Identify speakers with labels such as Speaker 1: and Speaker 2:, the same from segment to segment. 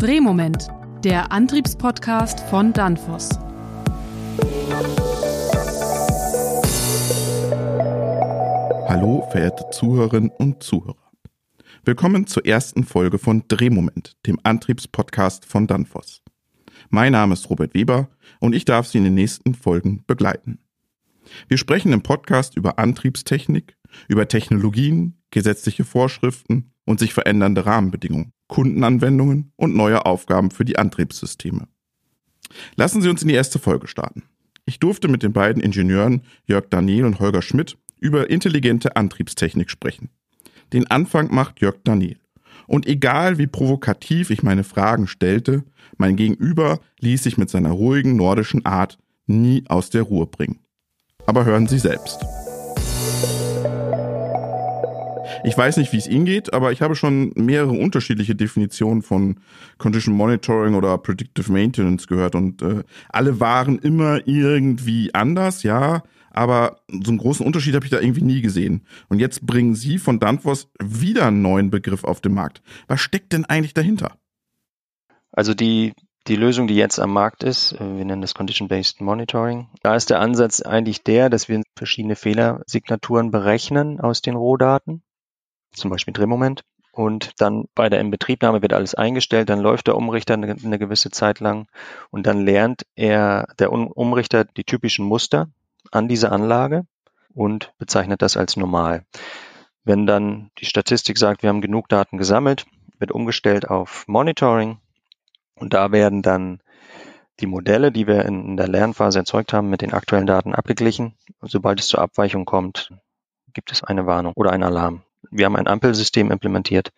Speaker 1: Drehmoment, der Antriebspodcast von Danfoss.
Speaker 2: Hallo, verehrte Zuhörerinnen und Zuhörer. Willkommen zur ersten Folge von Drehmoment, dem Antriebspodcast von Danfoss. Mein Name ist Robert Weber und ich darf Sie in den nächsten Folgen begleiten. Wir sprechen im Podcast über Antriebstechnik, über Technologien, gesetzliche Vorschriften und sich verändernde Rahmenbedingungen, Kundenanwendungen und neue Aufgaben für die Antriebssysteme. Lassen Sie uns in die erste Folge starten. Ich durfte mit den beiden Ingenieuren Jörg Daniel und Holger Schmidt über intelligente Antriebstechnik sprechen. Den Anfang macht Jörg Daniel. Und egal wie provokativ ich meine Fragen stellte, mein Gegenüber ließ sich mit seiner ruhigen nordischen Art nie aus der Ruhe bringen. Aber hören Sie selbst. Ich weiß nicht, wie es Ihnen geht, aber ich habe schon mehrere unterschiedliche Definitionen von Condition Monitoring oder Predictive Maintenance gehört und äh, alle waren immer irgendwie anders, ja, aber so einen großen Unterschied habe ich da irgendwie nie gesehen. Und jetzt bringen Sie von Danfoss wieder einen neuen Begriff auf den Markt. Was steckt denn eigentlich dahinter?
Speaker 3: Also die die Lösung, die jetzt am Markt ist, äh, wir nennen das Condition-Based Monitoring, da ist der Ansatz eigentlich der, dass wir verschiedene Fehlersignaturen berechnen aus den Rohdaten zum Beispiel Drehmoment. Und dann bei der Inbetriebnahme wird alles eingestellt, dann läuft der Umrichter eine, eine gewisse Zeit lang und dann lernt er, der Umrichter, die typischen Muster an dieser Anlage und bezeichnet das als normal. Wenn dann die Statistik sagt, wir haben genug Daten gesammelt, wird umgestellt auf Monitoring und da werden dann die Modelle, die wir in der Lernphase erzeugt haben, mit den aktuellen Daten abgeglichen. Sobald es zur Abweichung kommt, gibt es eine Warnung oder einen Alarm wir haben ein Ampelsystem implementiert,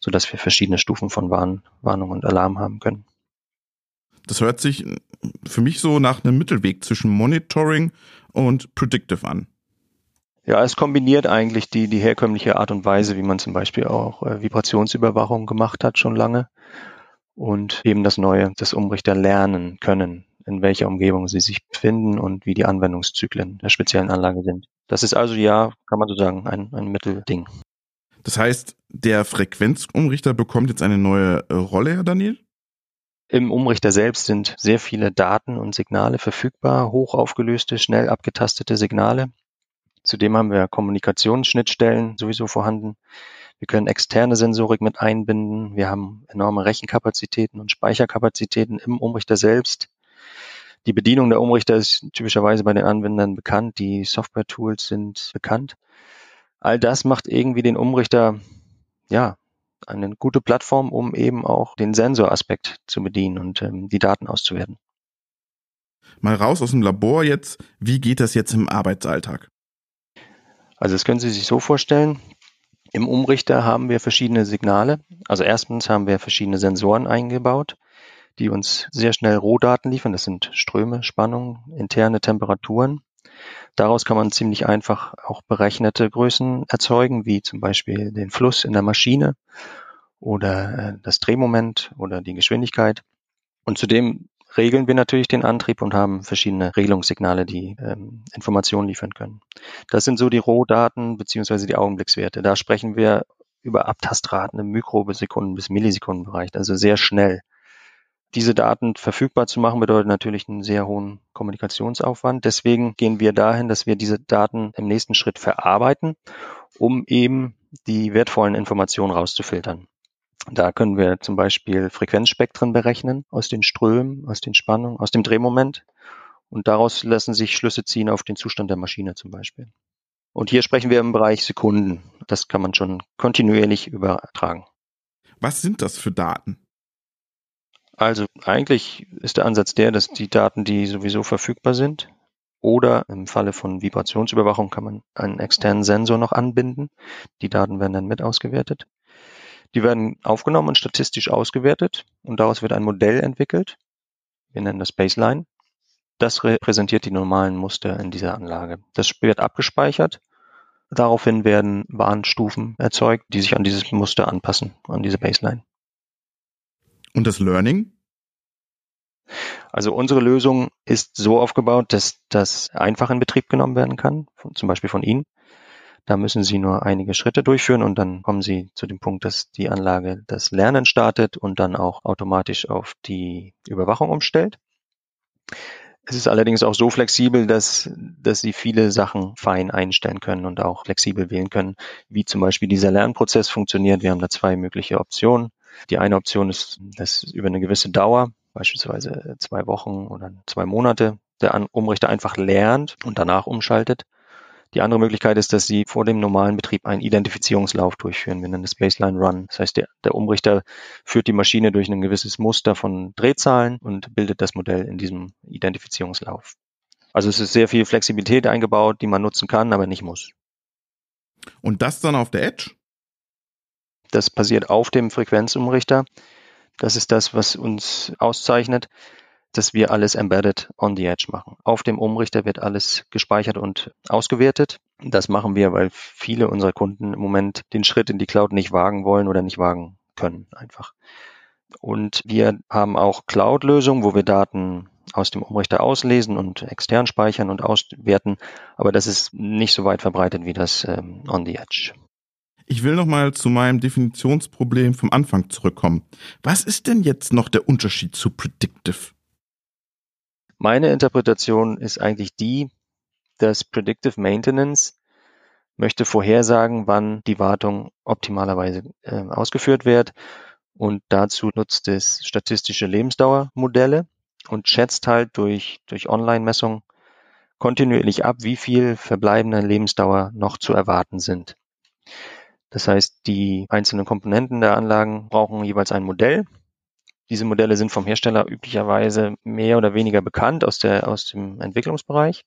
Speaker 3: sodass wir verschiedene Stufen von Warn, Warnung und Alarm haben können.
Speaker 2: Das hört sich für mich so nach einem Mittelweg zwischen Monitoring und Predictive an.
Speaker 3: Ja, es kombiniert eigentlich die, die herkömmliche Art und Weise, wie man zum Beispiel auch äh, Vibrationsüberwachung gemacht hat schon lange und eben das Neue, das Umrichter lernen können, in welcher Umgebung sie sich befinden und wie die Anwendungszyklen der speziellen Anlage sind. Das ist also ja, kann man so sagen, ein, ein Mittelding.
Speaker 2: Das heißt, der Frequenzumrichter bekommt jetzt eine neue äh, Rolle, Herr Daniel?
Speaker 3: Im Umrichter selbst sind sehr viele Daten und Signale verfügbar, hoch aufgelöste, schnell abgetastete Signale. Zudem haben wir Kommunikationsschnittstellen sowieso vorhanden. Wir können externe Sensorik mit einbinden. Wir haben enorme Rechenkapazitäten und Speicherkapazitäten im Umrichter selbst. Die Bedienung der Umrichter ist typischerweise bei den Anwendern bekannt. Die Software-Tools sind bekannt. All das macht irgendwie den Umrichter, ja, eine gute Plattform, um eben auch den Sensoraspekt zu bedienen und ähm, die Daten auszuwerten.
Speaker 2: Mal raus aus dem Labor jetzt. Wie geht das jetzt im Arbeitsalltag?
Speaker 3: Also das können Sie sich so vorstellen. Im Umrichter haben wir verschiedene Signale. Also erstens haben wir verschiedene Sensoren eingebaut die uns sehr schnell Rohdaten liefern. Das sind Ströme, Spannungen, interne Temperaturen. Daraus kann man ziemlich einfach auch berechnete Größen erzeugen, wie zum Beispiel den Fluss in der Maschine oder äh, das Drehmoment oder die Geschwindigkeit. Und zudem regeln wir natürlich den Antrieb und haben verschiedene Regelungssignale, die ähm, Informationen liefern können. Das sind so die Rohdaten beziehungsweise die Augenblickswerte. Da sprechen wir über Abtastraten im Mikrosekunden bis Millisekundenbereich, also sehr schnell. Diese Daten verfügbar zu machen, bedeutet natürlich einen sehr hohen Kommunikationsaufwand. Deswegen gehen wir dahin, dass wir diese Daten im nächsten Schritt verarbeiten, um eben die wertvollen Informationen rauszufiltern. Da können wir zum Beispiel Frequenzspektren berechnen aus den Strömen, aus den Spannungen, aus dem Drehmoment. Und daraus lassen sich Schlüsse ziehen auf den Zustand der Maschine zum Beispiel. Und hier sprechen wir im Bereich Sekunden. Das kann man schon kontinuierlich übertragen.
Speaker 2: Was sind das für Daten?
Speaker 3: Also eigentlich ist der Ansatz der, dass die Daten, die sowieso verfügbar sind, oder im Falle von Vibrationsüberwachung kann man einen externen Sensor noch anbinden. Die Daten werden dann mit ausgewertet. Die werden aufgenommen und statistisch ausgewertet und daraus wird ein Modell entwickelt. Wir nennen das Baseline. Das repräsentiert die normalen Muster in dieser Anlage. Das wird abgespeichert. Daraufhin werden Warnstufen erzeugt, die sich an dieses Muster anpassen, an diese Baseline.
Speaker 2: Und das Learning?
Speaker 3: Also unsere Lösung ist so aufgebaut, dass das einfach in Betrieb genommen werden kann, von, zum Beispiel von Ihnen. Da müssen Sie nur einige Schritte durchführen und dann kommen Sie zu dem Punkt, dass die Anlage das Lernen startet und dann auch automatisch auf die Überwachung umstellt. Es ist allerdings auch so flexibel, dass, dass Sie viele Sachen fein einstellen können und auch flexibel wählen können, wie zum Beispiel dieser Lernprozess funktioniert. Wir haben da zwei mögliche Optionen. Die eine Option ist, dass über eine gewisse Dauer, beispielsweise zwei Wochen oder zwei Monate, der Umrichter einfach lernt und danach umschaltet. Die andere Möglichkeit ist, dass Sie vor dem normalen Betrieb einen Identifizierungslauf durchführen. Wir nennen das Baseline Run. Das heißt, der, der Umrichter führt die Maschine durch ein gewisses Muster von Drehzahlen und bildet das Modell in diesem Identifizierungslauf. Also es ist sehr viel Flexibilität eingebaut, die man nutzen kann, aber nicht muss.
Speaker 2: Und das dann auf der Edge?
Speaker 3: Das passiert auf dem Frequenzumrichter. Das ist das, was uns auszeichnet dass wir alles embedded on the edge machen. Auf dem Umrichter wird alles gespeichert und ausgewertet. Das machen wir, weil viele unserer Kunden im Moment den Schritt in die Cloud nicht wagen wollen oder nicht wagen können einfach. Und wir haben auch Cloud-Lösungen, wo wir Daten aus dem Umrichter auslesen und extern speichern und auswerten. Aber das ist nicht so weit verbreitet wie das ähm, on the edge.
Speaker 2: Ich will nochmal zu meinem Definitionsproblem vom Anfang zurückkommen. Was ist denn jetzt noch der Unterschied zu Predictive?
Speaker 3: Meine Interpretation ist eigentlich die, dass Predictive Maintenance möchte vorhersagen, wann die Wartung optimalerweise äh, ausgeführt wird. Und dazu nutzt es statistische Lebensdauermodelle und schätzt halt durch, durch Online-Messung kontinuierlich ab, wie viel verbleibende Lebensdauer noch zu erwarten sind. Das heißt, die einzelnen Komponenten der Anlagen brauchen jeweils ein Modell, diese Modelle sind vom Hersteller üblicherweise mehr oder weniger bekannt aus, der, aus dem Entwicklungsbereich.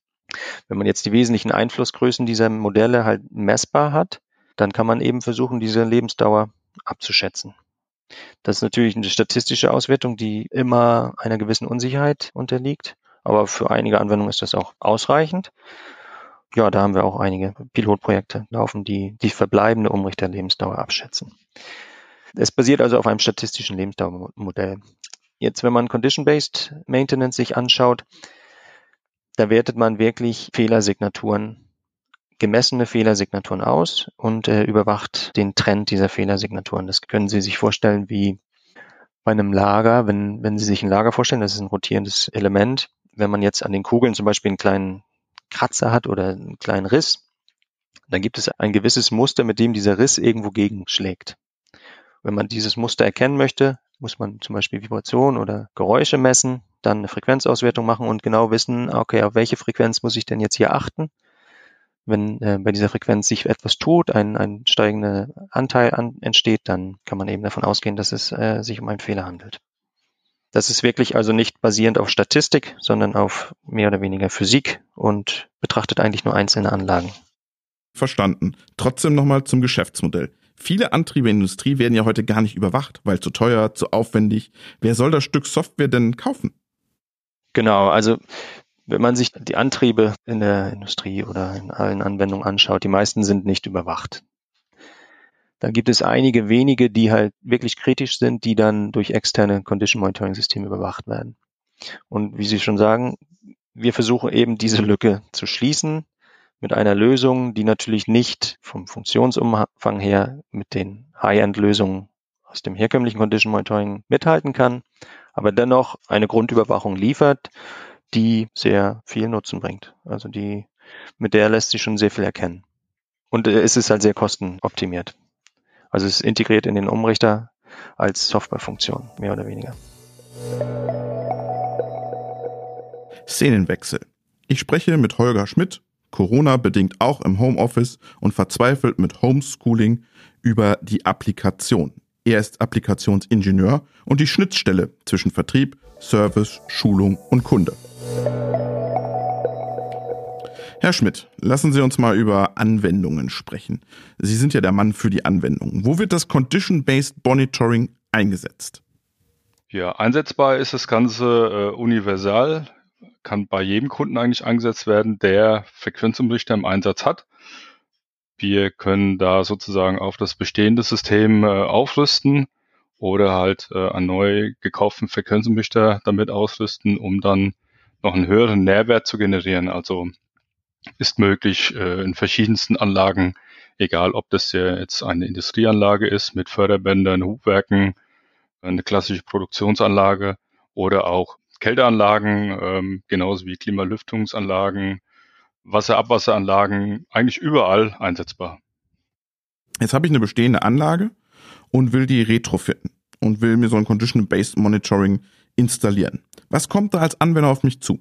Speaker 3: Wenn man jetzt die wesentlichen Einflussgrößen dieser Modelle halt messbar hat, dann kann man eben versuchen, diese Lebensdauer abzuschätzen. Das ist natürlich eine statistische Auswertung, die immer einer gewissen Unsicherheit unterliegt. Aber für einige Anwendungen ist das auch ausreichend. Ja, da haben wir auch einige Pilotprojekte laufen, die die verbleibende Umrichterlebensdauer abschätzen. Es basiert also auf einem statistischen Lebensdauermodell. Jetzt, wenn man Condition-Based Maintenance sich anschaut, da wertet man wirklich Fehlersignaturen, gemessene Fehlersignaturen aus und äh, überwacht den Trend dieser Fehlersignaturen. Das können Sie sich vorstellen wie bei einem Lager, wenn, wenn Sie sich ein Lager vorstellen, das ist ein rotierendes Element. Wenn man jetzt an den Kugeln zum Beispiel einen kleinen Kratzer hat oder einen kleinen Riss, dann gibt es ein gewisses Muster, mit dem dieser Riss irgendwo gegenschlägt. Wenn man dieses Muster erkennen möchte, muss man zum Beispiel Vibration oder Geräusche messen, dann eine Frequenzauswertung machen und genau wissen, okay, auf welche Frequenz muss ich denn jetzt hier achten? Wenn äh, bei dieser Frequenz sich etwas tut, ein, ein steigender Anteil an, entsteht, dann kann man eben davon ausgehen, dass es äh, sich um einen Fehler handelt. Das ist wirklich also nicht basierend auf Statistik, sondern auf mehr oder weniger Physik und betrachtet eigentlich nur einzelne Anlagen.
Speaker 2: Verstanden. Trotzdem nochmal zum Geschäftsmodell. Viele Antriebe in der Industrie werden ja heute gar nicht überwacht, weil zu teuer, zu aufwendig. Wer soll das Stück Software denn kaufen?
Speaker 3: Genau, also wenn man sich die Antriebe in der Industrie oder in allen Anwendungen anschaut, die meisten sind nicht überwacht. Da gibt es einige wenige, die halt wirklich kritisch sind, die dann durch externe Condition Monitoring Systeme überwacht werden. Und wie Sie schon sagen, wir versuchen eben diese Lücke zu schließen mit einer Lösung, die natürlich nicht vom Funktionsumfang her mit den High-End-Lösungen aus dem herkömmlichen Condition Monitoring mithalten kann, aber dennoch eine Grundüberwachung liefert, die sehr viel Nutzen bringt. Also die, mit der lässt sich schon sehr viel erkennen. Und äh, es ist halt sehr kostenoptimiert. Also es ist integriert in den Umrichter als Softwarefunktion, mehr oder weniger.
Speaker 2: Szenenwechsel. Ich spreche mit Holger Schmidt, Corona bedingt auch im Homeoffice und verzweifelt mit Homeschooling über die Applikation. Er ist Applikationsingenieur und die Schnittstelle zwischen Vertrieb, Service, Schulung und Kunde. Herr Schmidt, lassen Sie uns mal über Anwendungen sprechen. Sie sind ja der Mann für die Anwendungen. Wo wird das Condition-Based Monitoring eingesetzt?
Speaker 4: Ja, einsetzbar ist das Ganze äh, universal kann bei jedem Kunden eigentlich eingesetzt werden, der Frequenzumrichter im Einsatz hat. Wir können da sozusagen auf das bestehende System äh, aufrüsten oder halt äh, einen neu gekauften Frequenzumrichter damit ausrüsten, um dann noch einen höheren Nährwert zu generieren. Also ist möglich äh, in verschiedensten Anlagen, egal ob das ja jetzt eine Industrieanlage ist mit Förderbändern, Hubwerken, eine klassische Produktionsanlage oder auch Kälteanlagen, ähm, genauso wie Klimalüftungsanlagen, Wasserabwasseranlagen, eigentlich überall einsetzbar.
Speaker 2: Jetzt habe ich eine bestehende Anlage und will die retrofitten und will mir so ein Condition-Based Monitoring installieren. Was kommt da als Anwender auf mich zu?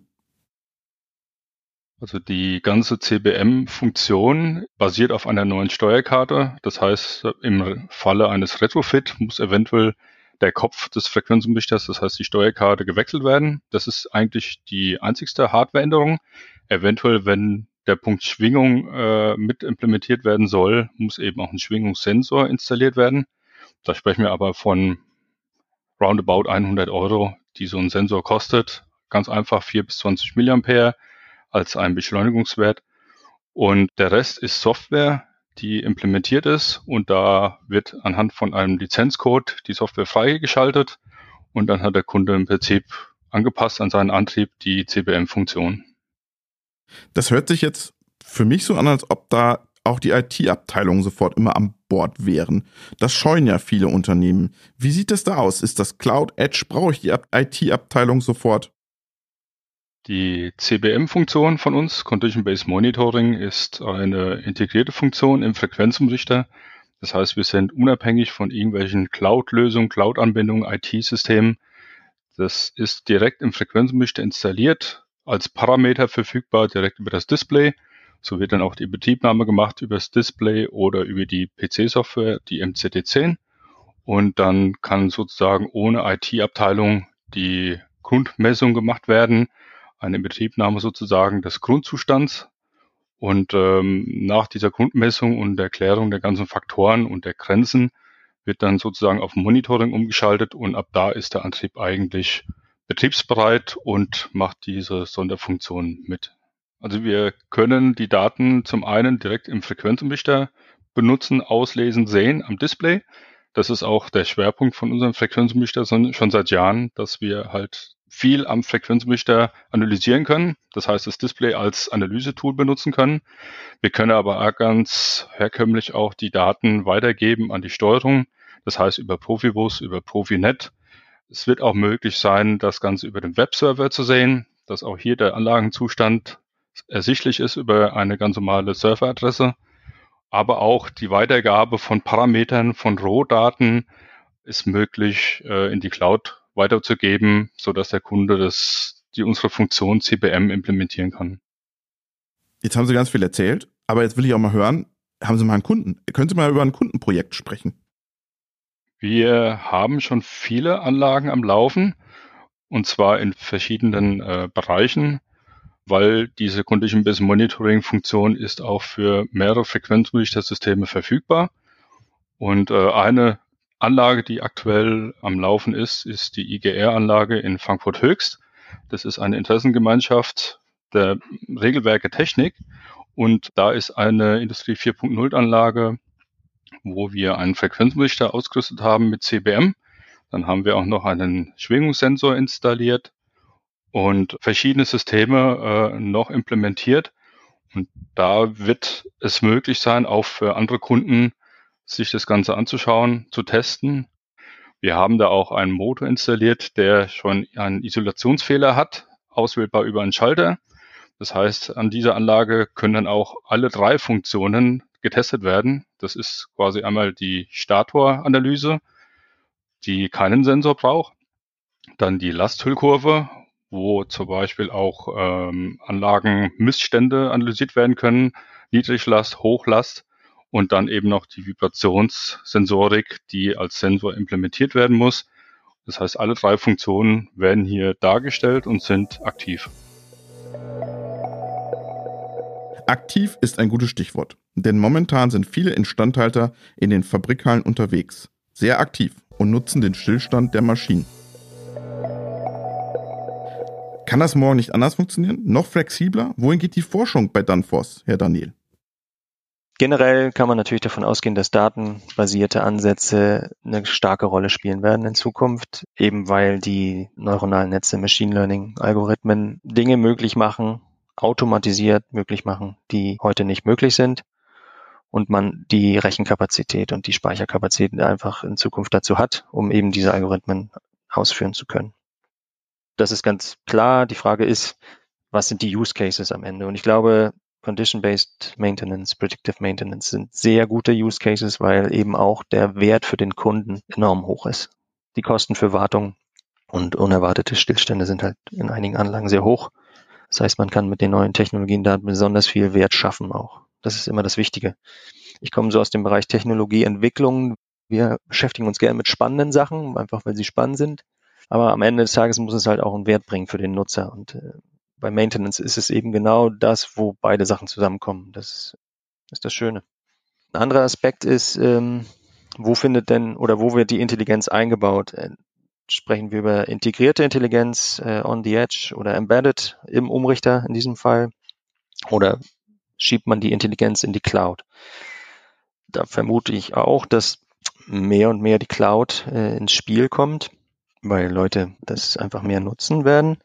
Speaker 4: Also die ganze CBM-Funktion basiert auf einer neuen Steuerkarte. Das heißt, im Falle eines Retrofit muss eventuell der Kopf des Frequenzumrichters, das heißt die Steuerkarte, gewechselt werden. Das ist eigentlich die einzigste Hardwareänderung. Eventuell, wenn der Punkt Schwingung äh, mit implementiert werden soll, muss eben auch ein Schwingungssensor installiert werden. Da sprechen wir aber von roundabout 100 Euro, die so ein Sensor kostet. Ganz einfach 4 bis 20 Milliampere als ein Beschleunigungswert. Und der Rest ist Software, die implementiert ist. Und da wird anhand von einem Lizenzcode die Software freigeschaltet. Und dann hat der Kunde im Prinzip angepasst an seinen Antrieb die CBM-Funktion.
Speaker 2: Das hört sich jetzt für mich so an, als ob da auch die IT-Abteilungen sofort immer an Bord wären. Das scheuen ja viele Unternehmen. Wie sieht das da aus? Ist das Cloud Edge? Brauche ich die IT-Abteilung sofort?
Speaker 4: Die CBM-Funktion von uns, Condition-Based Monitoring, ist eine integrierte Funktion im Frequenzumrichter. Das heißt, wir sind unabhängig von irgendwelchen Cloud-Lösungen, Cloud-Anbindungen, IT-Systemen. Das ist direkt im Frequenzumrichter installiert, als Parameter verfügbar, direkt über das Display. So wird dann auch die Betriebnahme gemacht über das Display oder über die PC-Software, die MCT10. Und dann kann sozusagen ohne IT-Abteilung die Grundmessung gemacht werden, eine Betriebnahme sozusagen des Grundzustands. Und ähm, nach dieser Grundmessung und Erklärung der ganzen Faktoren und der Grenzen wird dann sozusagen auf Monitoring umgeschaltet und ab da ist der Antrieb eigentlich betriebsbereit und macht diese Sonderfunktion mit. Also wir können die Daten zum einen direkt im Frequenzumrichter benutzen, auslesen, sehen am Display. Das ist auch der Schwerpunkt von unserem Frequenzumrichter schon seit Jahren, dass wir halt viel am Frequenzumrichter analysieren können. Das heißt, das Display als Analysetool benutzen können. Wir können aber auch ganz herkömmlich auch die Daten weitergeben an die Steuerung. Das heißt über Profibus, über Profinet. Es wird auch möglich sein, das Ganze über den Webserver zu sehen, dass auch hier der Anlagenzustand ersichtlich ist über eine ganz normale Serveradresse. Aber auch die Weitergabe von Parametern, von Rohdaten ist möglich äh, in die Cloud weiterzugeben, so dass der Kunde das, die unsere Funktion CBM implementieren kann.
Speaker 2: Jetzt haben Sie ganz viel erzählt, aber jetzt will ich auch mal hören, haben Sie mal einen Kunden? Können Sie mal über ein Kundenprojekt sprechen?
Speaker 4: Wir haben schon viele Anlagen am Laufen und zwar in verschiedenen äh, Bereichen weil diese Condition Based Monitoring Funktion ist auch für mehrere Frequenzmonitor-Systeme verfügbar. Und äh, eine Anlage, die aktuell am Laufen ist, ist die IGR-Anlage in Frankfurt Höchst. Das ist eine Interessengemeinschaft der Regelwerke Technik. Und da ist eine Industrie 4.0 Anlage, wo wir einen Frequenzmonitor ausgerüstet haben mit CBM. Dann haben wir auch noch einen Schwingungssensor installiert und verschiedene Systeme äh, noch implementiert. Und da wird es möglich sein, auch für andere Kunden sich das Ganze anzuschauen, zu testen. Wir haben da auch einen Motor installiert, der schon einen Isolationsfehler hat, auswählbar über einen Schalter. Das heißt, an dieser Anlage können dann auch alle drei Funktionen getestet werden. Das ist quasi einmal die Statoranalyse, die keinen Sensor braucht, dann die Lasthüllkurve, wo zum Beispiel auch ähm, Anlagenmissstände analysiert werden können, Niedriglast, Hochlast und dann eben noch die Vibrationssensorik, die als Sensor implementiert werden muss. Das heißt, alle drei Funktionen werden hier dargestellt und sind aktiv.
Speaker 2: Aktiv ist ein gutes Stichwort, denn momentan sind viele Instandhalter in den Fabrikhallen unterwegs, sehr aktiv und nutzen den Stillstand der Maschinen. Kann das morgen nicht anders funktionieren? Noch flexibler? Wohin geht die Forschung bei Danfoss, Herr Daniel?
Speaker 3: Generell kann man natürlich davon ausgehen, dass datenbasierte Ansätze eine starke Rolle spielen werden in Zukunft, eben weil die neuronalen Netze, Machine Learning, Algorithmen Dinge möglich machen, automatisiert möglich machen, die heute nicht möglich sind und man die Rechenkapazität und die Speicherkapazität einfach in Zukunft dazu hat, um eben diese Algorithmen ausführen zu können. Das ist ganz klar. Die Frage ist, was sind die Use Cases am Ende? Und ich glaube, Condition-Based Maintenance, Predictive Maintenance sind sehr gute Use Cases, weil eben auch der Wert für den Kunden enorm hoch ist. Die Kosten für Wartung und unerwartete Stillstände sind halt in einigen Anlagen sehr hoch. Das heißt, man kann mit den neuen Technologien da besonders viel Wert schaffen auch. Das ist immer das Wichtige. Ich komme so aus dem Bereich Technologieentwicklung. Wir beschäftigen uns gerne mit spannenden Sachen, einfach weil sie spannend sind. Aber am Ende des Tages muss es halt auch einen Wert bringen für den Nutzer. Und äh, bei Maintenance ist es eben genau das, wo beide Sachen zusammenkommen. Das ist das Schöne. Ein anderer Aspekt ist, ähm, wo findet denn oder wo wird die Intelligenz eingebaut? Äh, sprechen wir über integrierte Intelligenz äh, on the edge oder embedded im Umrichter in diesem Fall? Oder schiebt man die Intelligenz in die Cloud? Da vermute ich auch, dass mehr und mehr die Cloud äh, ins Spiel kommt, weil Leute das einfach mehr nutzen werden.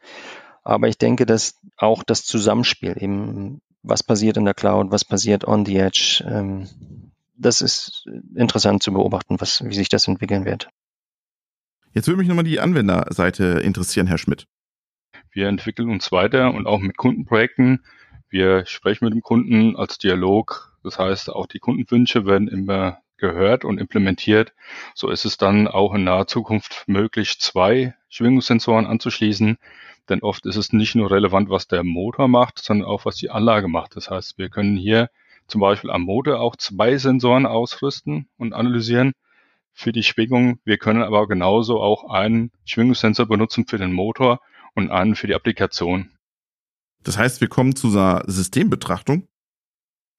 Speaker 3: Aber ich denke, dass auch das Zusammenspiel eben, was passiert in der Cloud, was passiert on the edge, ähm, das ist interessant zu beobachten, was, wie sich das entwickeln wird.
Speaker 2: Jetzt würde mich nochmal die Anwenderseite interessieren, Herr Schmidt.
Speaker 4: Wir entwickeln uns weiter und auch mit Kundenprojekten. Wir sprechen mit dem Kunden als Dialog. Das heißt, auch die Kundenwünsche werden immer gehört und implementiert. So ist es dann auch in naher Zukunft möglich, zwei Schwingungssensoren anzuschließen. Denn oft ist es nicht nur relevant, was der Motor macht, sondern auch, was die Anlage macht. Das heißt, wir können hier zum Beispiel am Motor auch zwei Sensoren ausrüsten und analysieren für die Schwingung. Wir können aber genauso auch einen Schwingungssensor benutzen für den Motor und einen für die Applikation.
Speaker 2: Das heißt, wir kommen zu einer Systembetrachtung.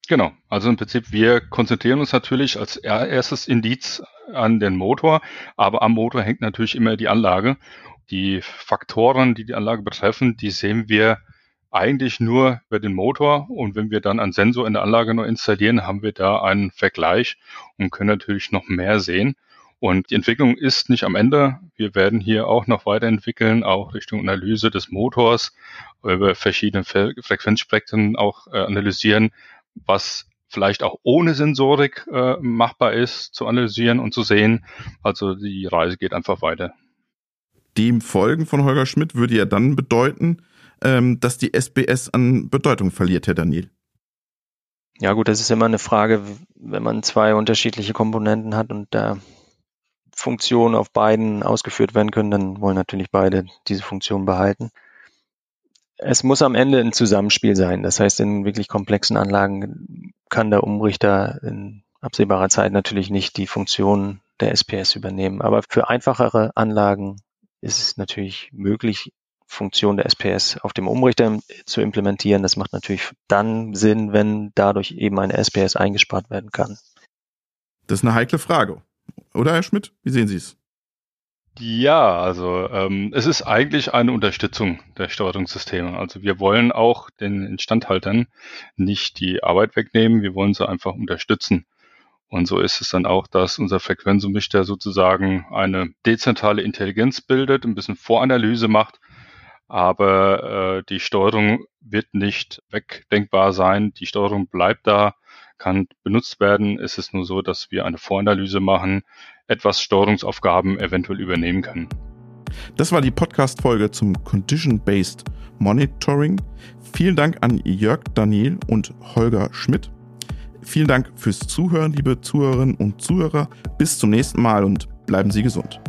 Speaker 4: Genau. Also im Prinzip, wir konzentrieren uns natürlich als erstes Indiz an den Motor, aber am Motor hängt natürlich immer die Anlage. Die Faktoren, die die Anlage betreffen, die sehen wir eigentlich nur über den Motor. Und wenn wir dann einen Sensor in der Anlage noch installieren, haben wir da einen Vergleich und können natürlich noch mehr sehen. Und die Entwicklung ist nicht am Ende. Wir werden hier auch noch weiterentwickeln, auch Richtung Analyse des Motors, über verschiedene Frequenzspektren auch äh, analysieren, was vielleicht auch ohne Sensorik äh, machbar ist, zu analysieren und zu sehen. Also die Reise geht einfach weiter.
Speaker 2: Dem Folgen von Holger Schmidt würde ja dann bedeuten, ähm, dass die SBS an Bedeutung verliert, Herr Daniel.
Speaker 3: Ja gut, das ist immer eine Frage, wenn man zwei unterschiedliche Komponenten hat und da Funktionen auf beiden ausgeführt werden können, dann wollen natürlich beide diese Funktion behalten. Es muss am Ende ein Zusammenspiel sein. Das heißt, in wirklich komplexen Anlagen kann der Umrichter in absehbarer Zeit natürlich nicht die Funktion der SPS übernehmen. Aber für einfachere Anlagen ist es natürlich möglich, Funktion der SPS auf dem Umrichter zu implementieren. Das macht natürlich dann Sinn, wenn dadurch eben eine SPS eingespart werden kann.
Speaker 2: Das ist eine heikle Frage. Oder, Herr Schmidt? Wie sehen Sie es?
Speaker 4: Ja, also ähm, es ist eigentlich eine Unterstützung der Steuerungssysteme. Also wir wollen auch den Instandhaltern nicht die Arbeit wegnehmen, wir wollen sie einfach unterstützen. Und so ist es dann auch, dass unser Frequenzumrichter sozusagen eine dezentrale Intelligenz bildet, ein bisschen Voranalyse macht, aber äh, die Steuerung wird nicht wegdenkbar sein. Die Steuerung bleibt da kann benutzt werden. Es ist nur so, dass wir eine Voranalyse machen, etwas Steuerungsaufgaben eventuell übernehmen können.
Speaker 2: Das war die Podcast-Folge zum Condition-Based Monitoring. Vielen Dank an Jörg Daniel und Holger Schmidt. Vielen Dank fürs Zuhören, liebe Zuhörerinnen und Zuhörer. Bis zum nächsten Mal und bleiben Sie gesund.